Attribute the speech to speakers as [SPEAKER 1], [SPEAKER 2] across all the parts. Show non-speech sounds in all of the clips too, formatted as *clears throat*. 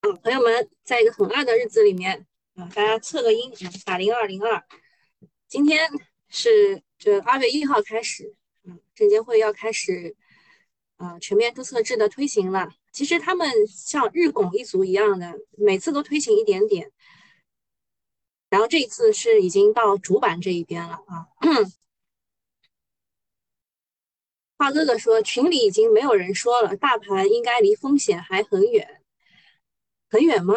[SPEAKER 1] 啊，朋友们，在一个很暗的日子里面啊，大家测个音，打零二零二。今天是这二月一号开始，嗯，证监会要开始啊全面注册制的推行了。其实他们像日拱一卒一样的，每次都推行一点点。然后这一次是已经到主板这一边了啊。*coughs* 华哥哥说，群里已经没有人说了，大盘应该离风险还很远，很远吗？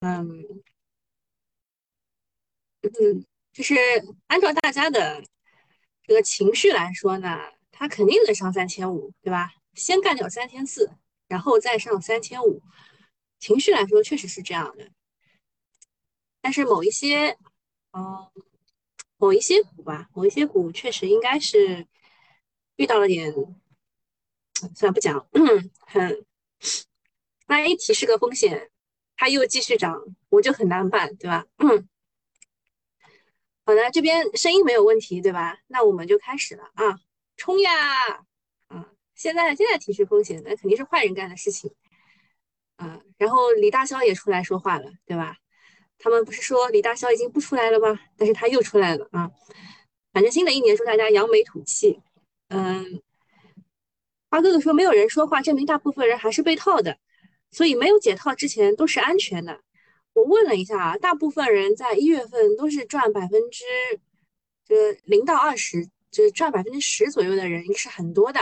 [SPEAKER 1] 嗯嗯，就是按照大家的这个情绪来说呢，它肯定能上三千五，对吧？先干掉三千四，然后再上三千五，情绪来说确实是这样的。但是某一些，嗯，某一些股吧，某一些股确实应该是遇到了点，算了不讲，*coughs* 很，万一提示个风险，它又继续涨，我就很难办，对吧？嗯好的，这边声音没有问题，对吧？那我们就开始了啊，冲呀！啊，现在现在提示风险，那肯定是坏人干的事情，啊，然后李大霄也出来说话了，对吧？他们不是说李大霄已经不出来了吗？但是他又出来了啊！反正新的一年祝大家扬眉吐气。嗯，花哥哥说没有人说话，证明大部分人还是被套的，所以没有解套之前都是安全的。我问了一下啊，大部分人在一月份都是赚百分之，这个零到二十，就是赚百分之十左右的人是很多的，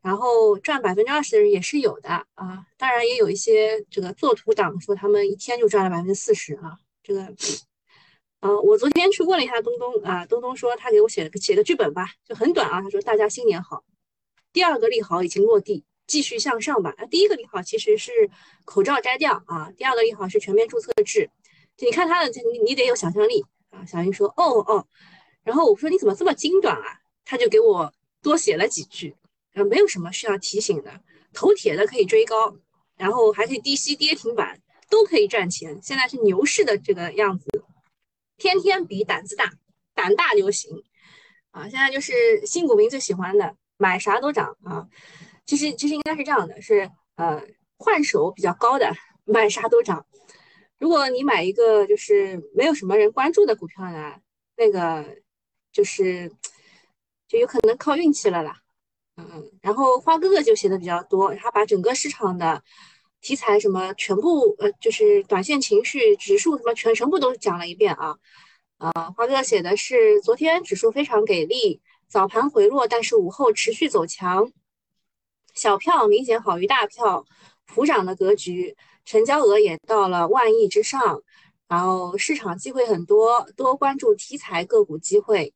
[SPEAKER 1] 然后赚百分之二十的人也是有的啊。当然也有一些这个做图党说他们一天就赚了百分之四十啊。这个，嗯，我昨天去问了一下东东啊，东东说他给我写了个写个剧本吧，就很短啊。他说大家新年好，第二个利好已经落地，继续向上吧。那，第一个利好其实是口罩摘掉啊，第二个利好是全面注册制。你看他的，你你得有想象力啊。小英说哦哦，然后我说你怎么这么精短啊？他就给我多写了几句，呃，没有什么需要提醒的，头铁的可以追高，然后还可以低吸跌停板。都可以赚钱，现在是牛市的这个样子，天天比胆子大，胆大流行啊！现在就是新股民最喜欢的，买啥都涨啊！其实其实应该是这样的，是呃换手比较高的，买啥都涨。如果你买一个就是没有什么人关注的股票呢，那个就是就有可能靠运气了啦。嗯，然后花哥哥就写的比较多，他把整个市场的。题材什么全部呃，就是短线情绪指数什么全全部都讲了一遍啊。呃，花哥写的是昨天指数非常给力，早盘回落，但是午后持续走强，小票明显好于大票，普涨的格局，成交额也到了万亿之上，然后市场机会很多，多关注题材个股机会，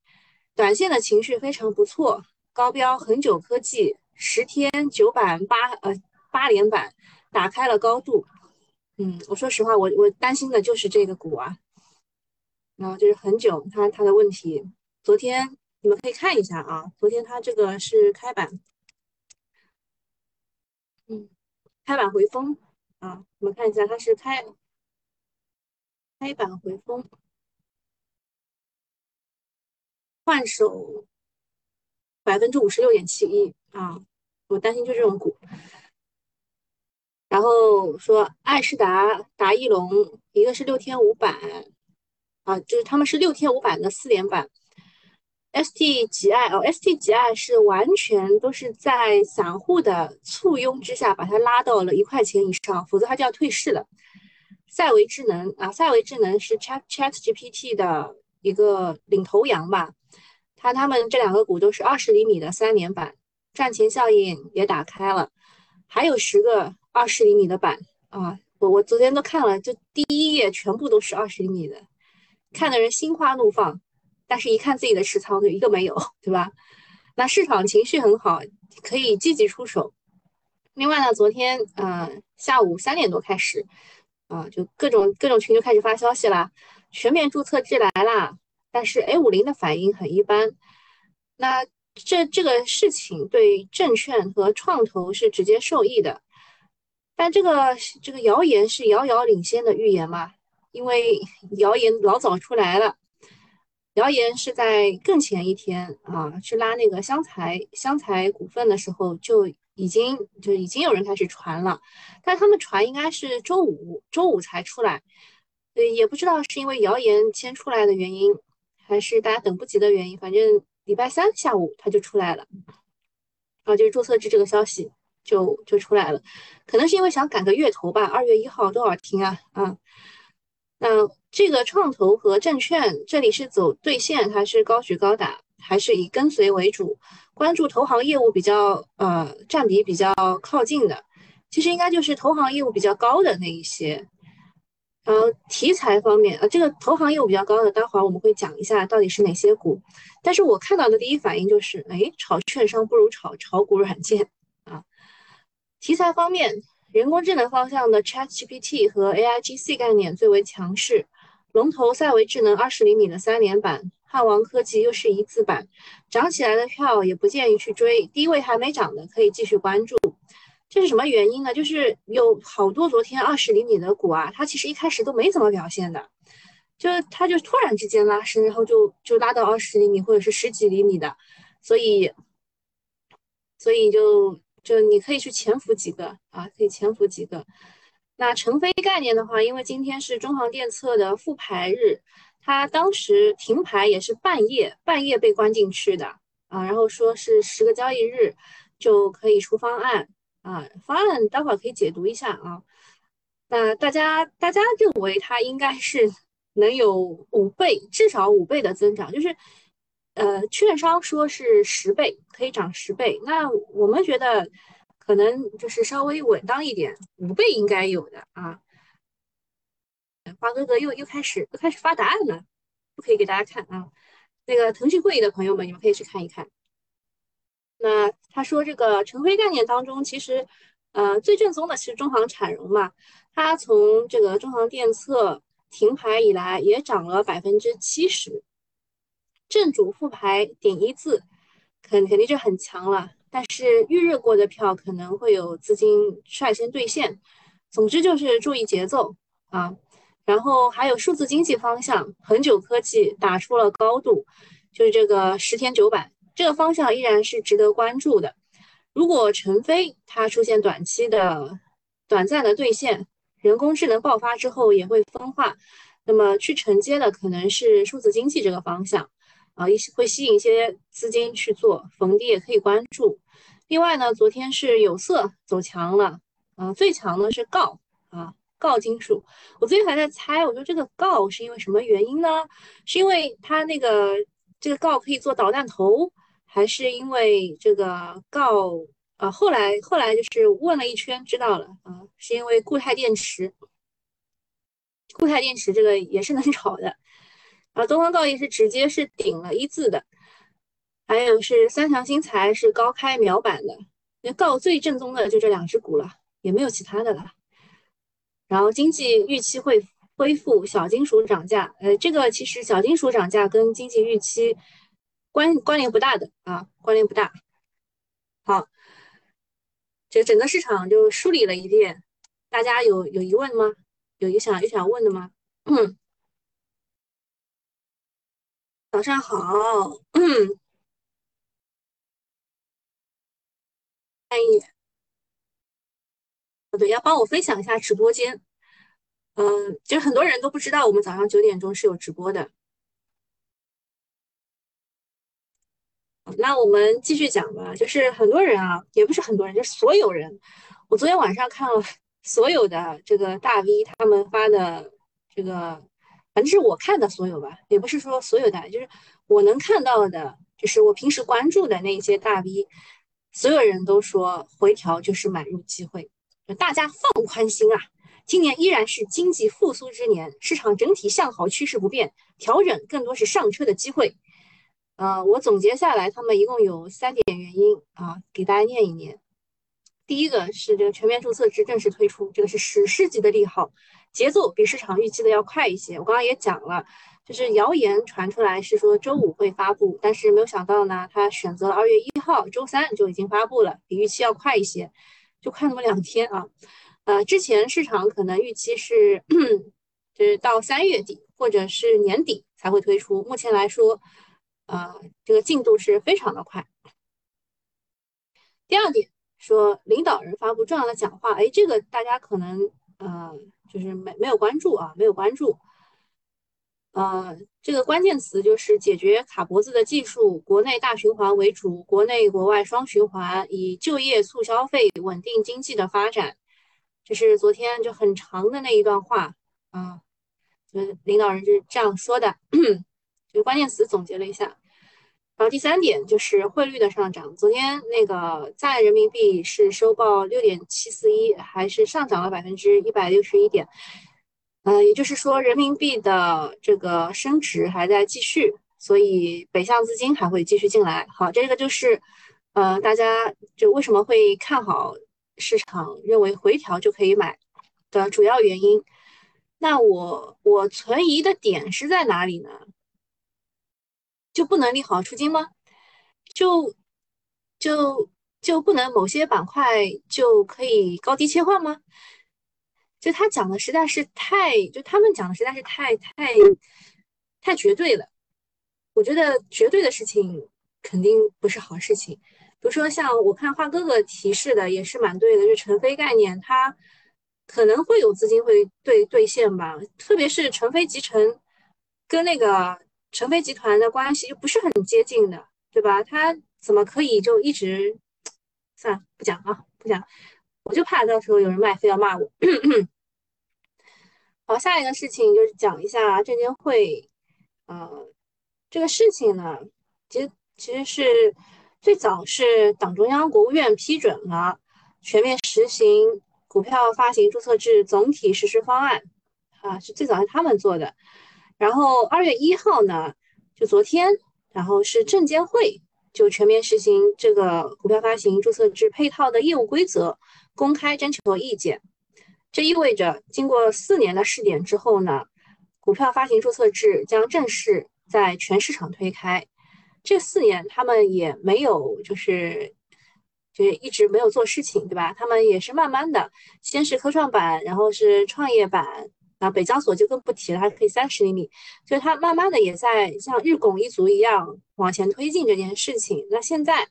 [SPEAKER 1] 短线的情绪非常不错，高标恒久科技十天九板八呃八连板。打开了高度，嗯，我说实话，我我担心的就是这个股啊，然后就是恒久它它的问题，昨天你们可以看一下啊，昨天它这个是开板，嗯，开板回风啊，我们看一下它是开开板回风，换手百分之五十六点七一啊，我担心就这种股。然后说爱仕达、达翼龙，一个是六天五板，啊，就是他们是六天五板的四连板。ST 极爱哦，ST 极爱是完全都是在散户的簇拥之下把它拉到了一块钱以上，否则它就要退市了。赛维智能啊，赛维智能是 Chat Chat GPT 的一个领头羊吧？它他们这两个股都是二十厘米的三连板，赚钱效应也打开了，还有十个。二十厘米的板啊，我我昨天都看了，就第一页全部都是二十厘米的，看的人心花怒放。但是，一看自己的持仓，就一个没有，*laughs* 对吧？那市场情绪很好，可以积极出手。另外呢，昨天嗯下午三点多开始，啊，就各种各种群就开始发消息啦，全面注册制来啦。但是 A 五零的反应很一般。那这这个事情对证券和创投是直接受益的。但这个这个谣言是遥遥领先的预言嘛？因为谣言老早出来了，谣言是在更前一天啊，去拉那个湘财湘财股份的时候就已经就已经有人开始传了，但他们传应该是周五周五才出来，呃，也不知道是因为谣言先出来的原因，还是大家等不及的原因，反正礼拜三下午它就出来了，啊，就是注册制这个消息就就出来了，可能是因为想赶个月头吧，二月一号多少天啊啊，那这个创投和证券这里是走兑现还是高举高打？还是以跟随为主，关注投行业务比较呃占比比较靠近的，其实应该就是投行业务比较高的那一些。然后题材方面，呃，这个投行业务比较高的，待会儿我们会讲一下到底是哪些股。但是我看到的第一反应就是，哎，炒券商不如炒炒股软件啊。题材方面，人工智能方向的 ChatGPT 和 AIGC 概念最为强势，龙头赛维智能二十厘米的三连板。汉王科技又是一字板，涨起来的票也不建议去追，低位还没涨的可以继续关注。这是什么原因呢？就是有好多昨天二十厘米的股啊，它其实一开始都没怎么表现的，就它就突然之间拉升，然后就就拉到二十厘米或者是十几厘米的，所以所以就就你可以去潜伏几个啊，可以潜伏几个。那成飞概念的话，因为今天是中航电测的复牌日。它当时停牌也是半夜，半夜被关进去的啊，然后说是十个交易日就可以出方案啊，方案待会儿可以解读一下啊。那大家大家认为它应该是 *laughs* 能有五倍，至少五倍的增长，就是呃，券商说是十倍，可以涨十倍，那我们觉得可能就是稍微稳当一点，五倍应该有的啊。花哥哥又又开始又开始发答案了，不可以给大家看啊。那个腾讯会议的朋友们，你们可以去看一看。那他说这个晨辉概念当中，其实呃最正宗的是中航产融嘛，它从这个中航电测停牌以来也涨了百分之七十，正主复牌顶一字，肯肯定就很强了。但是预热过的票可能会有资金率先兑现，总之就是注意节奏啊。然后还有数字经济方向，恒久科技打出了高度，就是这个十天九板这个方向依然是值得关注的。如果成飞它出现短期的短暂的兑现，人工智能爆发之后也会分化，那么去承接的可能是数字经济这个方向啊，一些会吸引一些资金去做逢低也可以关注。另外呢，昨天是有色走强了啊，最强的是锆啊。锆金属，我最近还在猜，我说这个锆是因为什么原因呢？是因为它那个这个锆可以做导弹头，还是因为这个锆啊？后来后来就是问了一圈，知道了啊，是因为固态电池，固态电池这个也是能 *laughs* 炒的啊。东方锆业是直接是顶了一字的，还有是三强新材是高开秒板的，那锆最正宗的就这两只股了，也没有其他的了。然后经济预期会恢复，小金属涨价，呃，这个其实小金属涨价跟经济预期关关联不大的啊，关联不大。好，这整个市场就梳理了一遍，大家有有疑问吗？有有想有想问的吗？嗯，早上好，嗯，欢迎。对，要帮我分享一下直播间。嗯，其实很多人都不知道我们早上九点钟是有直播的。那我们继续讲吧。就是很多人啊，也不是很多人，就是所有人。我昨天晚上看了所有的这个大 V 他们发的这个，反正是我看的所有吧，也不是说所有的，就是我能看到的，就是我平时关注的那些大 V，所有人都说回调就是买入机会。大家放宽心啊！今年依然是经济复苏之年，市场整体向好趋势不变，调整更多是上车的机会。呃，我总结下来，他们一共有三点原因啊，给大家念一念。第一个是这个全面注册制正式推出，这个是史诗级的利好，节奏比市场预期的要快一些。我刚刚也讲了，就是谣言传出来是说周五会发布，但是没有想到呢，他选择了二月一号周三就已经发布了，比预期要快一些。就快那么两天啊，呃，之前市场可能预期是，就是到三月底或者是年底才会推出。目前来说，呃，这个进度是非常的快。第二点说领导人发布重要的讲话，哎，这个大家可能呃就是没没有关注啊，没有关注。呃，这个关键词就是解决卡脖子的技术，国内大循环为主，国内国外双循环，以就业促消费，稳定经济的发展。这是昨天就很长的那一段话啊，就领导人就是这样说的，*coughs* 就关键词总结了一下。然后第三点就是汇率的上涨，昨天那个在人民币是收报六点七四一，还是上涨了百分之一百六十一点。呃，也就是说，人民币的这个升值还在继续，所以北向资金还会继续进来。好，这个就是，呃，大家就为什么会看好市场，认为回调就可以买的主要原因。那我我存疑的点是在哪里呢？就不能利好出金吗？就就就不能某些板块就可以高低切换吗？就他讲的实在是太，就他们讲的实在是太太太绝对了。我觉得绝对的事情肯定不是好事情。比如说像我看花哥哥提示的也是蛮对的，就成飞概念，它可能会有资金会兑兑现吧。特别是成飞集成跟那个成飞集团的关系又不是很接近的，对吧？他怎么可以就一直算了不讲啊，不讲。我就怕到时候有人卖非要骂我。*clears throat* 好，下一个事情就是讲一下证监会，呃，这个事情呢，其实其实是最早是党中央、国务院批准了全面实行股票发行注册制总体实施方案，啊，是最早是他们做的。然后二月一号呢，就昨天，然后是证监会就全面实行这个股票发行注册制配套的业务规则。公开征求意见，这意味着经过四年的试点之后呢，股票发行注册制将正式在全市场推开。这四年他们也没有就是就是一直没有做事情，对吧？他们也是慢慢的，先是科创板，然后是创业板，啊，北交所就更不提了，还可以三十厘米，就是它慢慢的也在像日拱一卒一样往前推进这件事情。那现在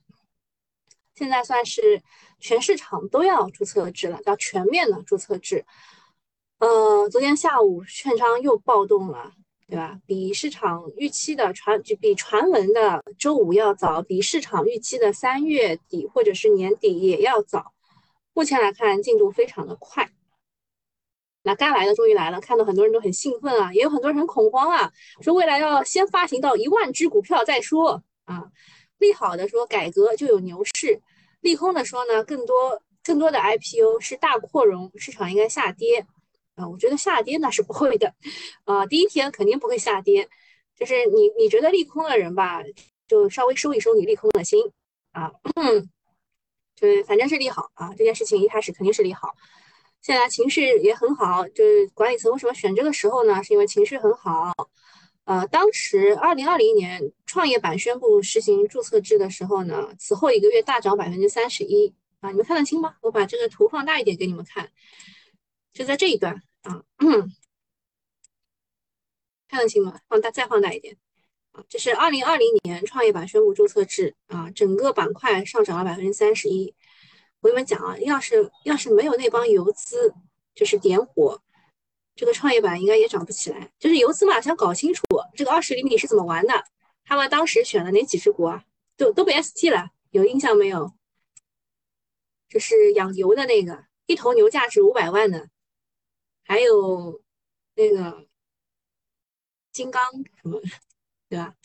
[SPEAKER 1] 现在算是。全市场都要注册制了，叫全面的注册制。呃，昨天下午券商又暴动了，对吧？比市场预期的传就比传闻的周五要早，比市场预期的三月底或者是年底也要早。目前来看，进度非常的快。那该来的终于来了，看到很多人都很兴奋啊，也有很多人很恐慌啊，说未来要先发行到一万只股票再说啊。利好的说改革就有牛市。利空的说呢，更多更多的 IPO 是大扩容，市场应该下跌啊。我觉得下跌那是不会的，啊，第一天肯定不会下跌。就是你你觉得利空的人吧，就稍微收一收你利空的心啊。就是反正是利好啊，这件事情一开始肯定是利好，现在情绪也很好。就是管理层为什么选这个时候呢？是因为情绪很好。呃，当时二零二零年创业板宣布实行注册制的时候呢，此后一个月大涨百分之三十一啊，你们看得清吗？我把这个图放大一点给你们看，就在这一段啊，看得清吗？放大再放大一点啊，这是二零二零年创业板宣布注册制啊，整个板块上涨了百分之三十一。我跟你们讲啊，要是要是没有那帮游资，就是点火。这个创业板应该也涨不起来，就是游资嘛，想搞清楚这个二十厘米是怎么玩的。他们当时选了哪几只股啊？都都被 ST 了，有印象没有？这是养牛的那个，一头牛价值五百万的，还有那个金刚什么，对吧？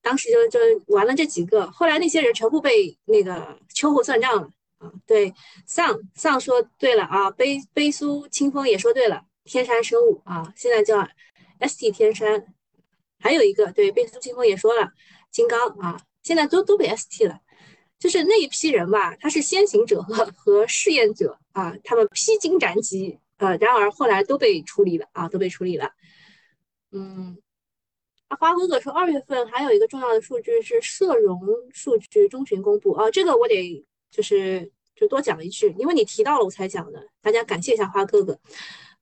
[SPEAKER 1] 当时就就玩了这几个，后来那些人全部被那个秋后算账了啊。对，丧丧说对了啊，悲悲苏清风也说对了。天山生物啊，现在叫 ST 天山，还有一个对，贝苏清风也说了，金刚啊，现在都都被 ST 了，就是那一批人吧，他是先行者和和试验者啊，他们披荆斩棘，呃，然而后来都被处理了啊，都被处理了。嗯，啊，花哥哥说二月份还有一个重要的数据是社融数据中旬公布啊，这个我得就是就多讲一句，因为你提到了我才讲的，大家感谢一下花哥哥。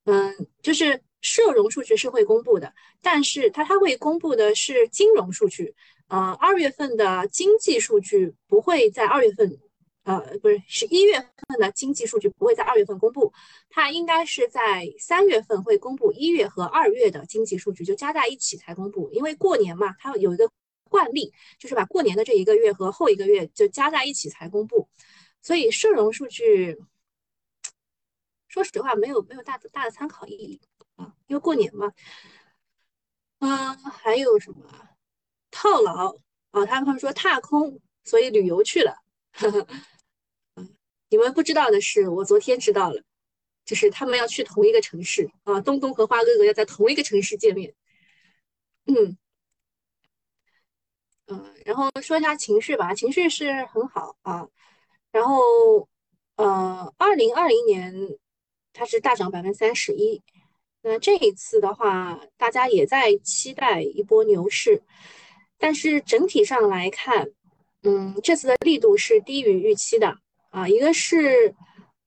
[SPEAKER 1] 嗯，就是社融数据是会公布的，但是它它会公布的是金融数据，呃，二月份的经济数据不会在二月份呃，不是，是一月份的经济数据不会在二月份公布，它应该是在三月份会公布一月和二月的经济数据，就加在一起才公布。因为过年嘛，它有一个惯例，就是把过年的这一个月和后一个月就加在一起才公布。所以社融数据，说实话没有没有大的大的参考意义啊，因为过年嘛。嗯，还有什么套牢啊？他们说踏空，所以旅游去了。*laughs* 你们不知道的是，我昨天知道了，就是他们要去同一个城市啊，东东和花哥哥要在同一个城市见面。嗯嗯，然后说一下情绪吧，情绪是很好啊。然后呃，二零二零年它是大涨百分之三十一，那这一次的话，大家也在期待一波牛市，但是整体上来看，嗯，这次的力度是低于预期的。啊，一个是，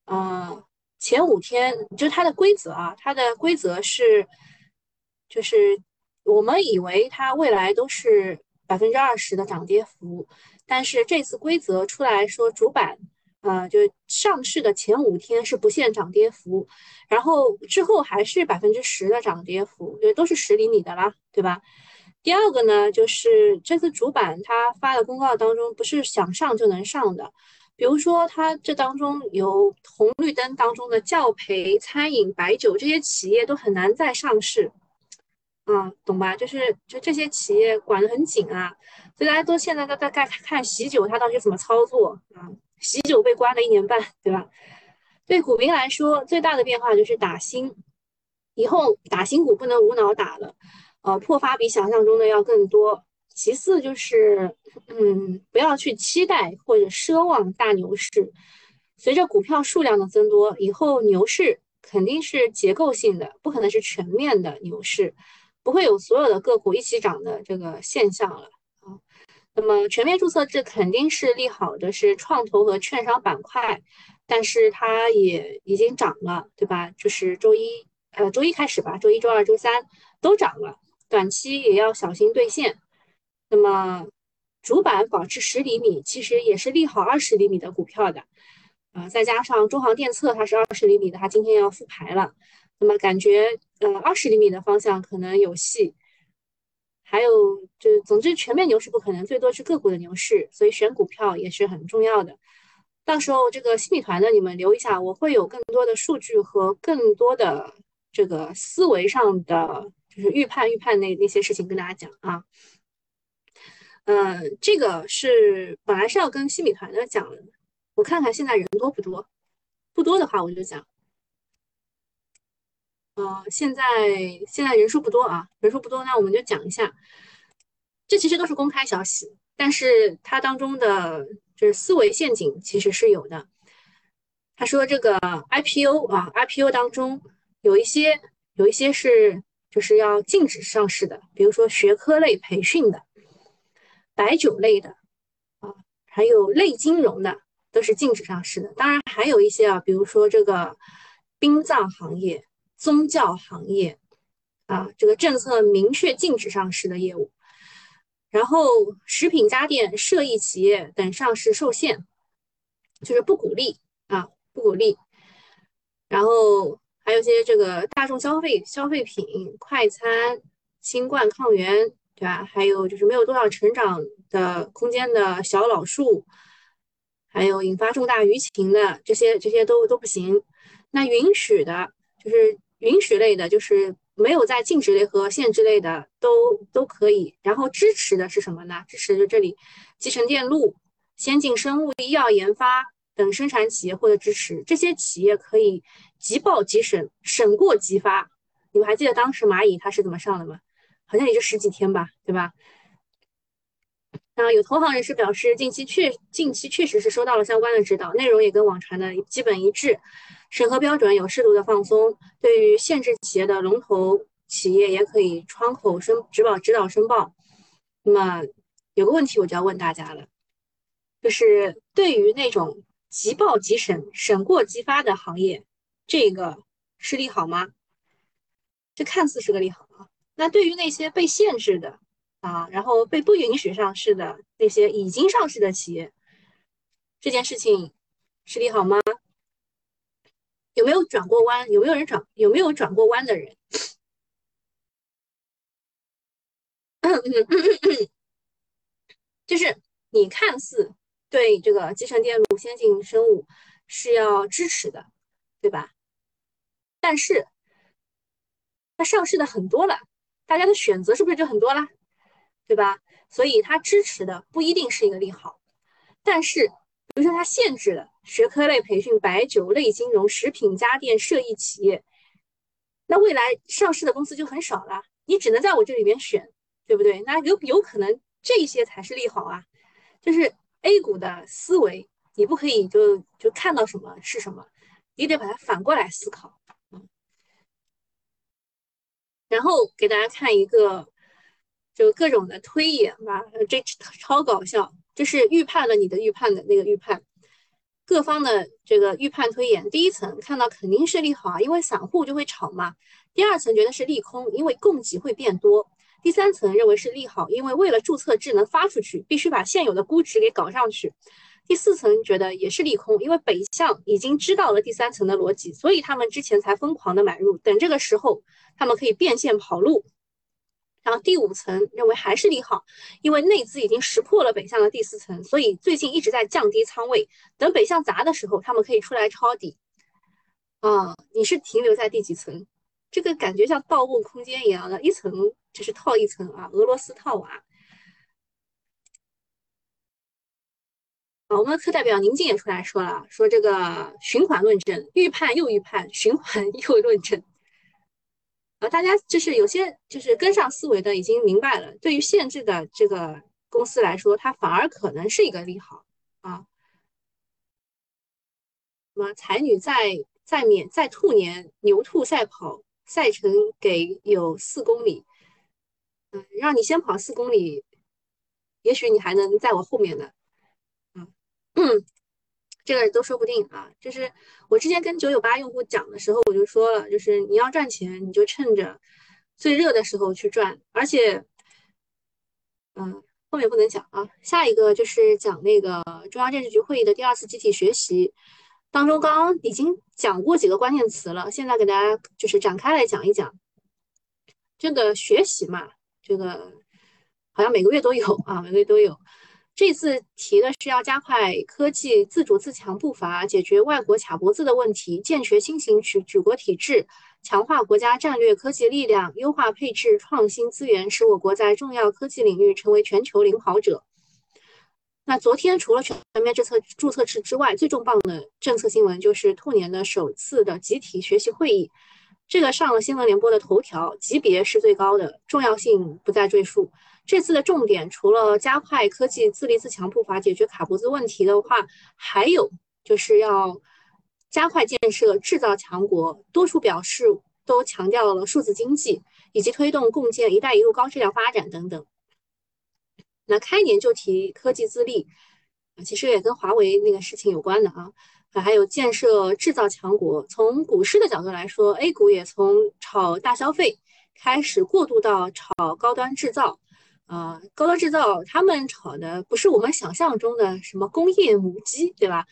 [SPEAKER 1] 呃，前五天就它的规则啊，它的规则是，就是我们以为它未来都是百分之二十的涨跌幅，但是这次规则出来说主板，呃，就上市的前五天是不限涨跌幅，然后之后还是百分之十的涨跌幅，对都是十厘米的啦，对吧？第二个呢，就是这次主板它发的公告当中，不是想上就能上的。比如说，它这当中有红绿灯当中的教培、餐饮、白酒这些企业都很难再上市，啊，懂吧？就是就这些企业管得很紧啊，所以大家都现在都在看看喜酒它到底怎么操作啊？喜酒被关了一年半，对吧？对股民来说，最大的变化就是打新，以后打新股不能无脑打了，呃，破发比想象中的要更多。其次就是，嗯，不要去期待或者奢望大牛市。随着股票数量的增多，以后牛市肯定是结构性的，不可能是全面的牛市，不会有所有的个股一起涨的这个现象了啊。那么全面注册制肯定是利好的，是创投和券商板块，但是它也已经涨了，对吧？就是周一，呃，周一开始吧，周一周二周三都涨了，短期也要小心兑现。那么主板保持十厘米，其实也是利好二十厘米的股票的，啊，再加上中航电测它是二十厘米的，它今天要复牌了，那么感觉呃二十厘米的方向可能有戏。还有就总之全面牛市不可能，最多是个股的牛市，所以选股票也是很重要的。到时候这个新米团的，你们留一下，我会有更多的数据和更多的这个思维上的就是预判预判那那些事情跟大家讲啊。嗯，这个是本来是要跟新米团的讲的，我看看现在人多不多，不多的话我就讲。呃，现在现在人数不多啊，人数不多，那我们就讲一下。这其实都是公开消息，但是它当中的就是思维陷阱其实是有的。他说这个 IPO 啊，IPO 当中有一些有一些是就是要禁止上市的，比如说学科类培训的。白酒类的啊，还有类金融的，都是禁止上市的。当然还有一些啊，比如说这个殡葬行业、宗教行业啊，这个政策明确禁止上市的业务。然后食品家电、涉疫企业等上市受限，就是不鼓励啊，不鼓励。然后还有些这个大众消费消费品、快餐、新冠抗原。对吧？还有就是没有多少成长的空间的小老树，还有引发重大舆情的这些，这些都都不行。那允许的，就是允许类的，就是没有在禁止类和限制类的都都可以。然后支持的是什么呢？支持就这里，集成电路、先进生物医药研发等生产企业获得支持，这些企业可以即报即审，审过即发。你们还记得当时蚂蚁它是怎么上的吗？好像也就十几天吧，对吧？那有投行人士表示，近期确近期确实是收到了相关的指导，内容也跟网传的基本一致，审核标准有适度的放松。对于限制企业的龙头企业，也可以窗口申指导指导申报。那么有个问题我就要问大家了，就是对于那种即报即审、审过即发的行业，这个是利好吗？这看似是个利好啊。那对于那些被限制的啊，然后被不允许上市的那些已经上市的企业，这件事情是利好吗？有没有转过弯？有没有人转？有没有转过弯的人？*coughs* 就是你看似对这个集成电路、先进生物是要支持的，对吧？但是它上市的很多了，大家的选择是不是就很多了，对吧？所以它支持的不一定是一个利好。但是，比如说它限制了学科类培训、白酒类金融、食品家电、涉疫企业，那未来上市的公司就很少了，你只能在我这里面选。对不对？那有有可能这些才是利好啊，就是 A 股的思维，你不可以就就看到什么是什么，你得把它反过来思考。然后给大家看一个，就各种的推演吧，这超搞笑，就是预判了你的预判的那个预判，各方的这个预判推演，第一层看到肯定是利好啊，因为散户就会炒嘛；第二层觉得是利空，因为供给会变多。第三层认为是利好，因为为了注册制能发出去，必须把现有的估值给搞上去。第四层觉得也是利空，因为北向已经知道了第三层的逻辑，所以他们之前才疯狂的买入，等这个时候他们可以变现跑路。然后第五层认为还是利好，因为内资已经识破了北向的第四层，所以最近一直在降低仓位，等北向砸的时候，他们可以出来抄底。啊，你是停留在第几层？这个感觉像盗梦空间一样的，一层就是套一层啊，俄罗斯套娃。啊，我们的课代表宁静也出来说了，说这个循环论证，预判又预判，循环 *laughs* 又论证。啊，大家就是有些就是跟上思维的已经明白了，对于限制的这个公司来说，它反而可能是一个利好啊。什么才女在在免在兔年牛兔赛跑。赛程给有四公里，嗯，让你先跑四公里，也许你还能在我后面呢，嗯，这个都说不定啊。就是我之前跟九九八用户讲的时候，我就说了，就是你要赚钱，你就趁着最热的时候去赚，而且，嗯，后面不能讲啊。下一个就是讲那个中央政治局会议的第二次集体学习。当中刚刚已经讲过几个关键词了，现在给大家就是展开来讲一讲这个学习嘛，这个好像每个月都有啊，每个月都有。这次提的是要加快科技自主自强步伐，解决外国卡脖子的问题，健全新型举举国体制，强化国家战略科技力量，优化配置创新资源，使我国在重要科技领域成为全球领跑者。那昨天除了全面注册注册制之外，最重磅的政策新闻就是兔年的首次的集体学习会议，这个上了新闻联播的头条，级别是最高的，重要性不再赘述。这次的重点除了加快科技自立自强步伐，解决卡脖子问题的话，还有就是要加快建设制造强国，多处表示都强调了数字经济以及推动共建“一带一路”高质量发展等等。那开年就提科技自立，其实也跟华为那个事情有关的，啊，还有建设制造强国。从股市的角度来说，A 股也从炒大消费开始过渡到炒高端制造，啊，高端制造他们炒的不是我们想象中的什么工业母机，对吧？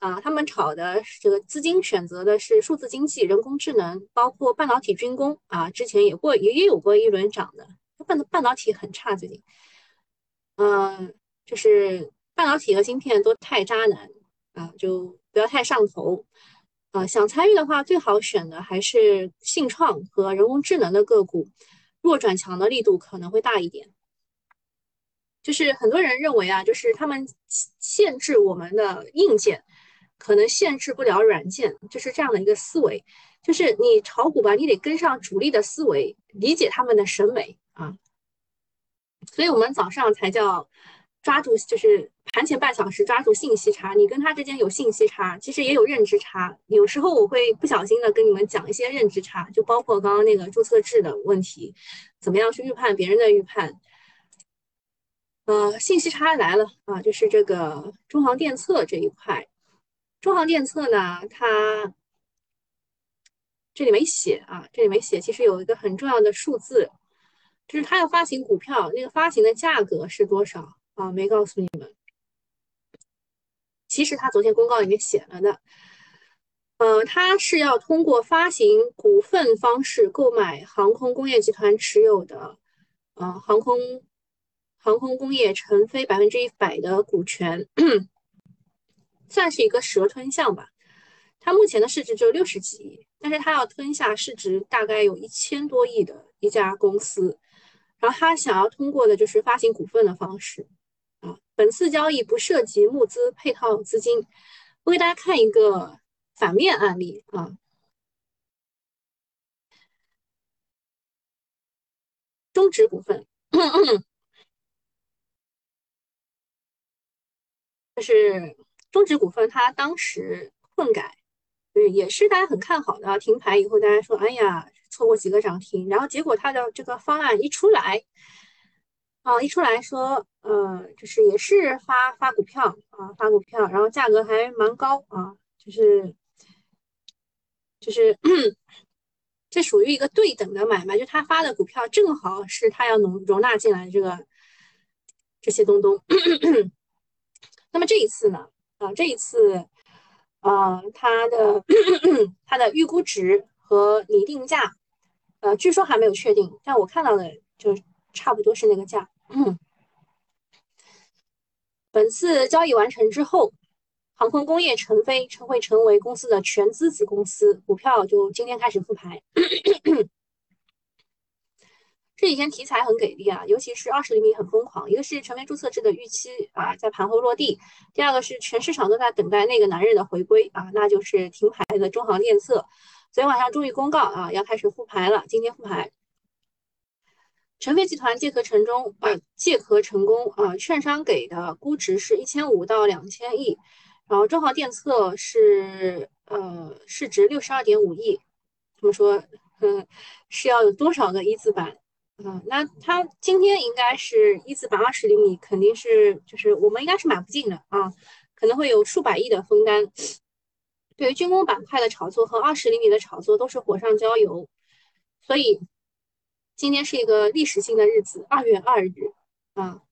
[SPEAKER 1] 啊，他们炒的这个资金选择的是数字经济、人工智能，包括半导体、军工啊，之前也过也也有过一轮涨的，半半导体很差最近。嗯，就是半导体和芯片都太渣男啊，就不要太上头啊。想参与的话，最好选的还是信创和人工智能的个股，弱转强的力度可能会大一点。就是很多人认为啊，就是他们限制我们的硬件，可能限制不了软件，就是这样的一个思维。就是你炒股吧，你得跟上主力的思维，理解他们的审美啊。所以我们早上才叫抓住，就是盘前半小时抓住信息差。你跟他之间有信息差，其实也有认知差。有时候我会不小心的跟你们讲一些认知差，就包括刚刚那个注册制的问题，怎么样去预判别人的预判。呃，信息差来了啊，就是这个中航电测这一块。中航电测呢，它这里没写啊，这里没写，其实有一个很重要的数字。就是它要发行股票，那个发行的价格是多少啊？没告诉你们。其实他昨天公告里面写了的，呃，他是要通过发行股份方式购买航空工业集团持有的，呃，航空航空工业成飞百分之一百的股权，算是一个蛇吞象吧。它目前的市值只有六十几亿，但是它要吞下市值大概有一千多亿的一家公司，然后他想要通过的就是发行股份的方式。啊本次交易不涉及募资配套资金。我给大家看一个反面案例啊，中植股份，就是中植股份，它当时混改，对，也是大家很看好的，停牌以后大家说，哎呀，错过几个涨停，然后结果它的这个方案一出来。啊，一出来说，呃，就是也是发发股票啊，发股票，然后价格还蛮高啊，就是就是 *clears throat* 这属于一个对等的买卖，就他发的股票正好是他要容容纳进来这个这些东东。*clears throat* 那么这一次呢，啊，这一次，呃，它的 *clears throat* 它的预估值和拟定价，呃，据说还没有确定，但我看到的就差不多是那个价。嗯，本次交易完成之后，航空工业成飞成会成为公司的全资子公司，股票就今天开始复牌。*coughs* 这几天题材很给力啊，尤其是二十厘米很疯狂。一个是成为注册制的预期啊，在盘后落地；第二个是全市场都在等待那个男人的回归啊，那就是停牌的中航电测。昨天晚上终于公告啊，要开始复牌了，今天复牌。成飞集团借壳成功，呃，借壳成功啊！券商给的估值是一千五到两千亿，然后中航电测是呃市值六十二点五亿。他们说，嗯，是要有多少个一字板？嗯，那它今天应该是一字板二十厘米，肯定是就是我们应该是买不进的啊，可能会有数百亿的封单。对于军工板块的炒作和二十厘米的炒作都是火上浇油，所以。今天是一个历史性的日子，二月二日啊，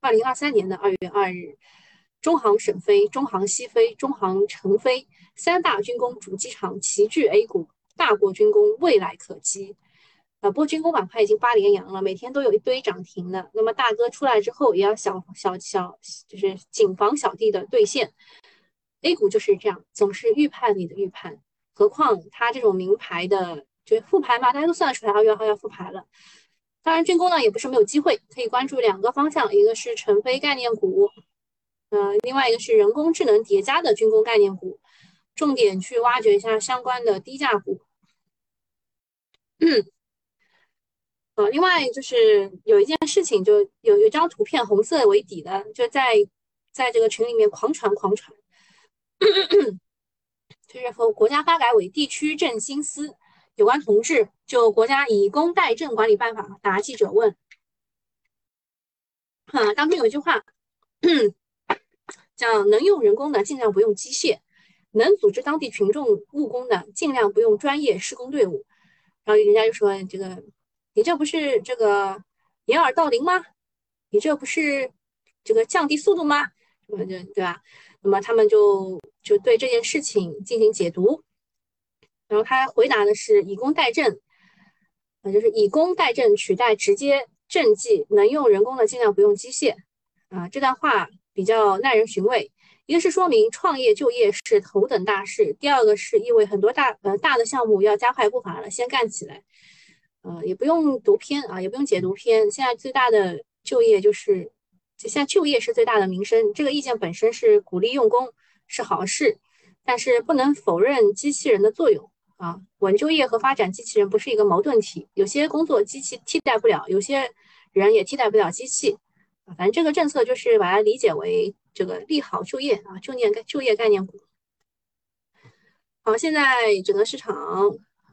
[SPEAKER 1] 二零二三年的二月二日，中航沈飞、中航西飞、中航成飞三大军工主机厂齐聚 A 股，大国军工未来可期。啊，不过军工板块已经八连阳了，每天都有一堆涨停的。那么大哥出来之后，也要小小小，就是谨防小弟的兑现。A 股就是这样，总是预判你的预判，何况它这种名牌的。就是复牌嘛，大家都算得出来二月二号要复牌了。当然，军工呢也不是没有机会，可以关注两个方向，一个是成飞概念股，嗯，另外一个是人工智能叠加的军工概念股，重点去挖掘一下相关的低价股。嗯，呃，另外就是有一件事情，就有有张图片，红色为底的，就在在这个群里面狂传狂传，*coughs* 就是和国家发改委地区振兴司。有关同志就国家以工代赈管理办法答记者问，啊，当中有一句话，讲能用人工的尽量不用机械，能组织当地群众务工的尽量不用专业施工队伍。然后人家就说这个，你这不是这个掩耳盗铃吗？你这不是这个降低速度吗？什么的，对吧？那么他们就就对这件事情进行解读。然后他回答的是以工代赈，啊，就是以工代赈取代直接赈济，能用人工的尽量不用机械，啊，这段话比较耐人寻味。一个是说明创业就业是头等大事，第二个是意味很多大呃大的项目要加快步伐了，先干起来。呃，也不用读偏啊，也不用解读偏。现在最大的就业就是，现在就业是最大的民生。这个意见本身是鼓励用工是好事，但是不能否认机器人的作用。啊，稳就业和发展机器人不是一个矛盾体，有些工作机器替代不了，有些人也替代不了机器。反正这个政策就是把它理解为这个利好就业啊，就业概就业概念股。好，现在整个市场，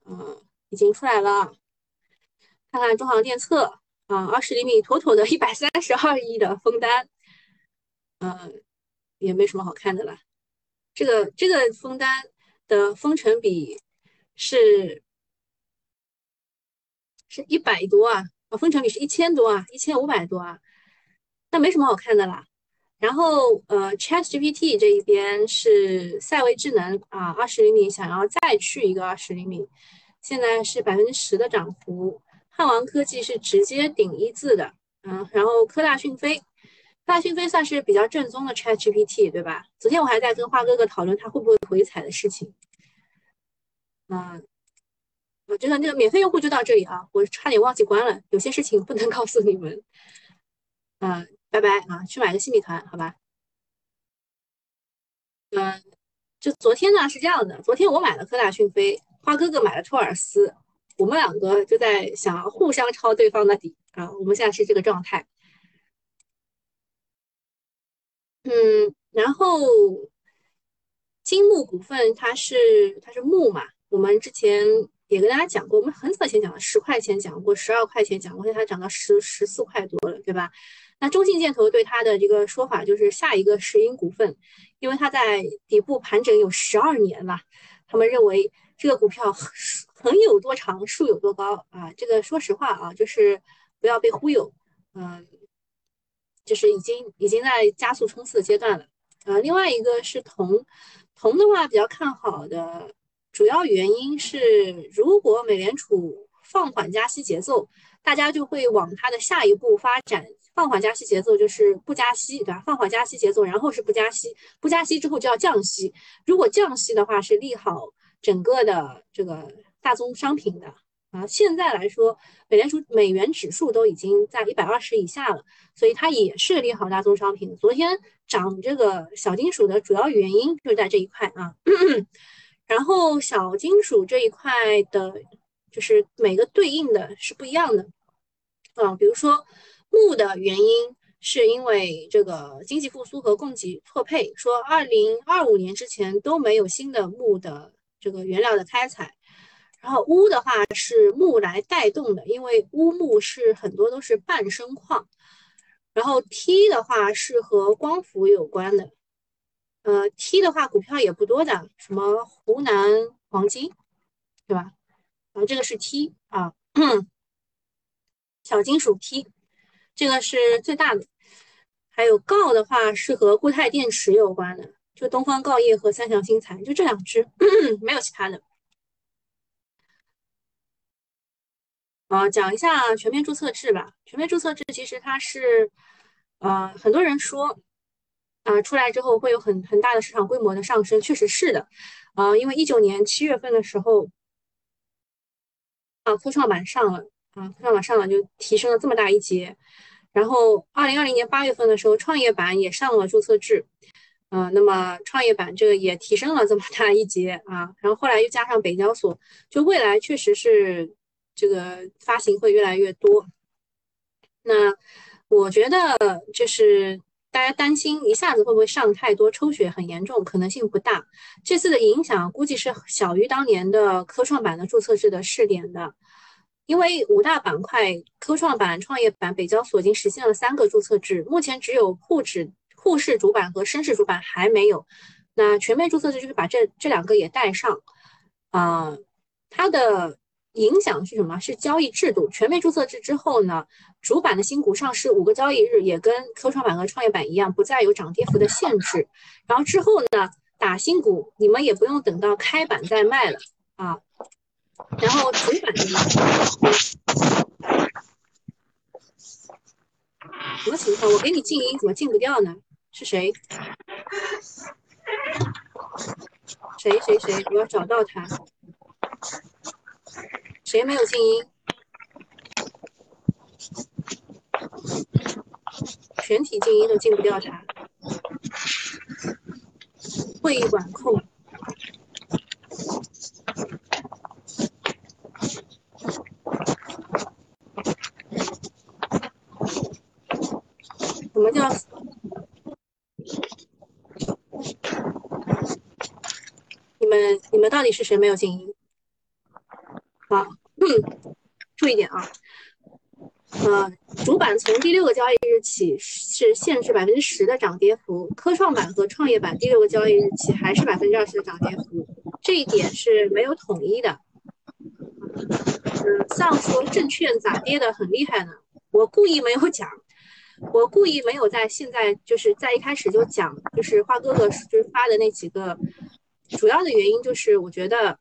[SPEAKER 1] 嗯，已经出来了。看看中航电测啊，二十厘米妥妥的一百三十二亿的封单，嗯，也没什么好看的了。这个这个封单的封成比。是是一百多啊，啊，封成比是一千多啊，一千五百多啊，那没什么好看的啦。然后呃，ChatGPT 这一边是赛维智能啊，二十厘米想要再去一个二十厘米，现在是百分之十的涨幅。汉王科技是直接顶一字的，嗯，然后科大讯飞，科大讯飞算是比较正宗的 ChatGPT 对吧？昨天我还在跟花哥哥讨论它会不会回踩的事情，嗯，我觉得那个免费用户就到这里啊，我差点忘记关了，有些事情不能告诉你们，嗯。拜拜啊，去买个新米团，好吧？嗯，就昨天呢是这样的，昨天我买了科大讯飞，花哥哥买了托尔斯，我们两个就在想互相抄对方的底啊，我们现在是这个状态。嗯，然后金木股份它是它是木嘛，我们之前也跟大家讲过，我们很早前讲了，十块钱讲过，十二块钱讲过，现在它涨到十十四块多了，对吧？那中信建投对它的这个说法就是下一个石英股份，因为它在底部盘整有十二年了，他们认为这个股票 *laughs* 横有多长，竖有多高啊。这个说实话啊，就是不要被忽悠，嗯，就是已经已经在加速冲刺的阶段了。呃，另外一个是铜，铜的话比较看好的主要原因是，如果美联储放缓加息节奏，大家就会往它的下一步发展。放缓加息节奏就是不加息，对吧？放缓加息节奏，然后是不加息，不加息之后就要降息。如果降息的话，是利好整个的这个大宗商品的啊。现在来说，美联储美元指数都已经在一百二十以下了，所以它也是利好大宗商品。昨天涨这个小金属的主要原因就是在这一块啊。*clears throat* 然后小金属这一块的，就是每个对应的是不一样的啊，比如说。木的原因是因为这个经济复苏和供给错配，说二零二五年之前都没有新的木的这个原料的开采。然后钨的话是木来带动的，因为钨木是很多都是半生矿。然后 T 的话是和光伏有关的，呃，T 的话股票也不多的，什么湖南黄金，对吧？然后，这个是 T 啊，小金属 T。这个是最大的，还有锆的话是和固态电池有关的，就东方锆业和三祥新材，就这两只，*coughs* 没有其他的。啊，讲一下全面注册制吧。全面注册制其实它是，呃，很多人说，啊，出来之后会有很很大的市场规模的上升，确实是的。啊，因为一九年七月份的时候，啊，科创板上了。啊，科创板上了就提升了这么大一截，然后二零二零年八月份的时候，创业板也上了注册制，嗯，那么创业板这个也提升了这么大一截啊，然后后来又加上北交所，就未来确实是这个发行会越来越多。那我觉得就是大家担心一下子会不会上太多，抽血很严重，可能性不大。这次的影响估计是小于当年的科创板的注册制的试点的。因为五大板块，科创板、创业板、北交所已经实现了三个注册制，目前只有沪指、沪市主板和深市主板还没有。那全面注册制就是把这这两个也带上，啊，它的影响是什么？是交易制度。全面注册制之后呢，主板的新股上市五个交易日也跟科创板和创业板一样，不再有涨跌幅的限制。然后之后呢，打新股你们也不用等到开板再卖了啊。然后主板的什么情况？我给你静音，怎么静不掉呢？是谁？谁谁谁？我要找到他。谁没有静音？全体静音都静不掉他。会议管控。什么叫？你们你们到底是谁没有静音？好，注意点啊。呃，主板从第六个交易日起是限制百分之十的涨跌幅，科创板和创业板第六个交易日起还是百分之二十的涨跌幅，这一点是没有统一的。嗯，像说证券咋跌的很厉害呢？我故意没有讲，我故意没有在现在就是在一开始就讲，就是花哥哥就是发的那几个主要的原因，就是我觉得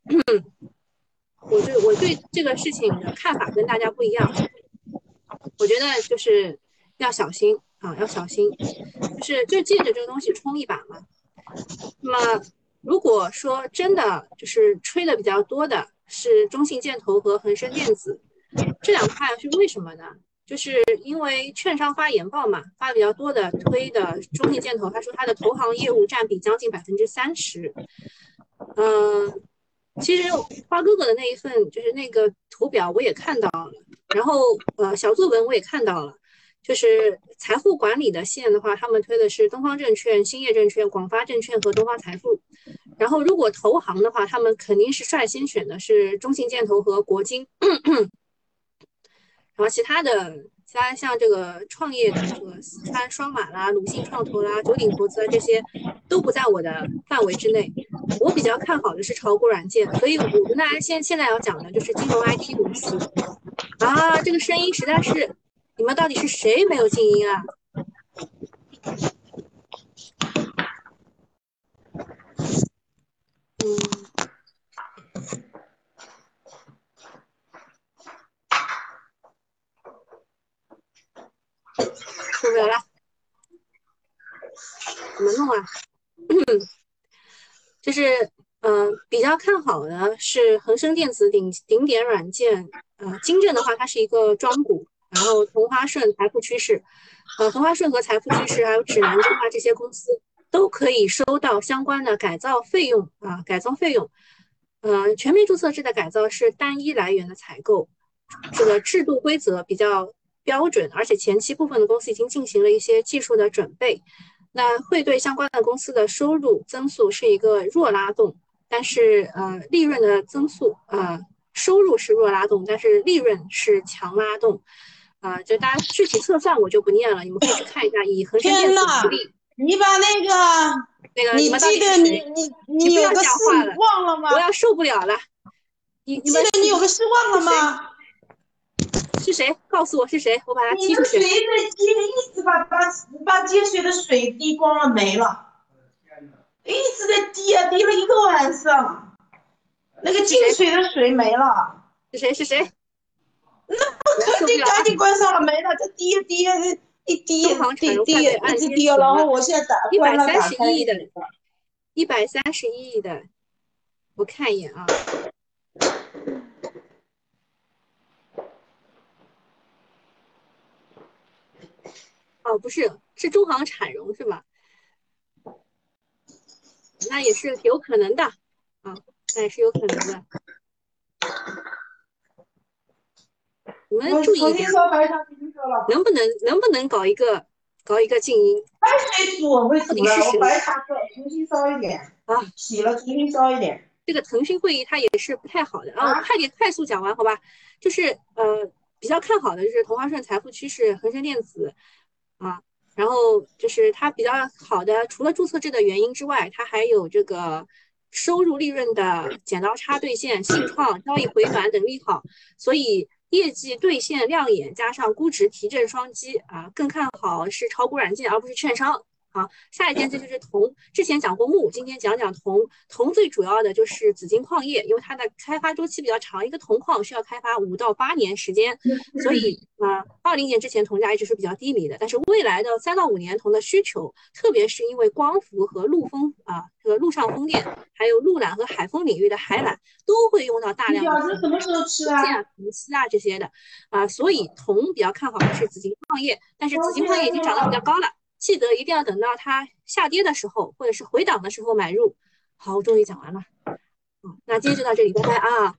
[SPEAKER 1] 我对我对这个事情的看法跟大家不一样，我觉得就是要小心啊，要小心，就是就借着这个东西冲一把嘛。那么如果说真的就是吹的比较多的是中信建投和恒生电子这两块是为什么呢？就是因为券商发研报嘛，发的比较多的推的中信建投，他说他的投行业务占比将近百分之三十。嗯，其实花哥哥的那一份就是那个图表我也看到了，然后呃小作文我也看到了，就是财富管理的线的话，他们推的是东方证券、兴业证券、广发证券和东方财富。然后如果投行的话，他们肯定是率先选的是中信建投和国金。然后其他的，其他像这个创业的这个四川双马啦、鲁信创投啦、九鼎投资啊这些，都不在我的范围之内。我比较看好的是炒股软件，所以我跟大家现现在要讲的就是金融 IT 公司。啊，这个声音实在是，你们到底是谁没有静音啊？嗯。出不来了，怎么弄啊？就是嗯，比较看好的是恒生电子、顶顶点软件，呃，金正的话它是一个庄股，然后同花顺、财富趋势，呃，同花顺和财富趋势还有指南针啊这些公司都可以收到相关的改造费用啊，改造费用。呃，全面注册制的改造是单一来源的采购，这个制度规则比较。标准，而且前期部分的公司已经进行了一些技术的准备，那会对相关的公司的收入增速是一个弱拉动，但是呃利润的增速呃收入是弱拉动，但是利润是强拉动，啊，就大家具体测算我就不念了，你们可以去看一下。以恒生电子为例，
[SPEAKER 2] 你把那个
[SPEAKER 1] 那个
[SPEAKER 2] 你记得你你你有个事忘了吗？
[SPEAKER 1] 我要受不了了，你你
[SPEAKER 2] 记得你有个事忘了吗？
[SPEAKER 1] 是谁？告诉我是谁，我把他踢出去。
[SPEAKER 2] 水在接，一直把把把接水的水滴光了没了，一直在滴啊，滴了一个晚上，那个进水的水没了。
[SPEAKER 1] 是谁？是谁？
[SPEAKER 2] 那肯定赶紧关上了，没了，这滴滴一滴滴滴一直滴，然后我现在打
[SPEAKER 1] 一百三十亿的，一百三十亿的，我看一眼啊。哦，不是，是中行产融是吧？那也是有可能的啊，那也是有可能的。你们注意一点，能不能能不能搞一个搞一个静音？
[SPEAKER 2] 白水煮我会煮了，我白茶再重新烧一点啊，洗了重新烧一点。
[SPEAKER 1] 这个腾讯会议它也是不太好的啊，快点快速讲完好吧？就是呃比较看好的就是同花顺、财富趋势、恒生电子。啊，然后就是它比较好的，除了注册制的原因之外，它还有这个收入利润的剪刀差兑现、信创交易回暖等利好，所以业绩兑现亮眼，加上估值提振双击啊，更看好是炒股软件而不是券商。好，下一件这就是铜。之前讲过木，今天讲讲铜。铜最主要的就是紫金矿业，因为它的开发周期比较长，一个铜矿需要开发五到八年时间，所以啊，二零年之前铜价一直是比较低迷的。但是未来的三到五年铜的需求，特别是因为光伏和陆风啊，这个陆上风电，还有陆缆和海风领域的海缆，都会用到大量的
[SPEAKER 2] 什么时候吃啊？
[SPEAKER 1] 铜丝啊这些的啊，所以铜比较看好的是紫金矿业，但是紫金矿业已经涨得比较高了。记得一定要等到它下跌的时候，或者是回档的时候买入。好，我终于讲完了。好，那今天就到这里，拜拜啊。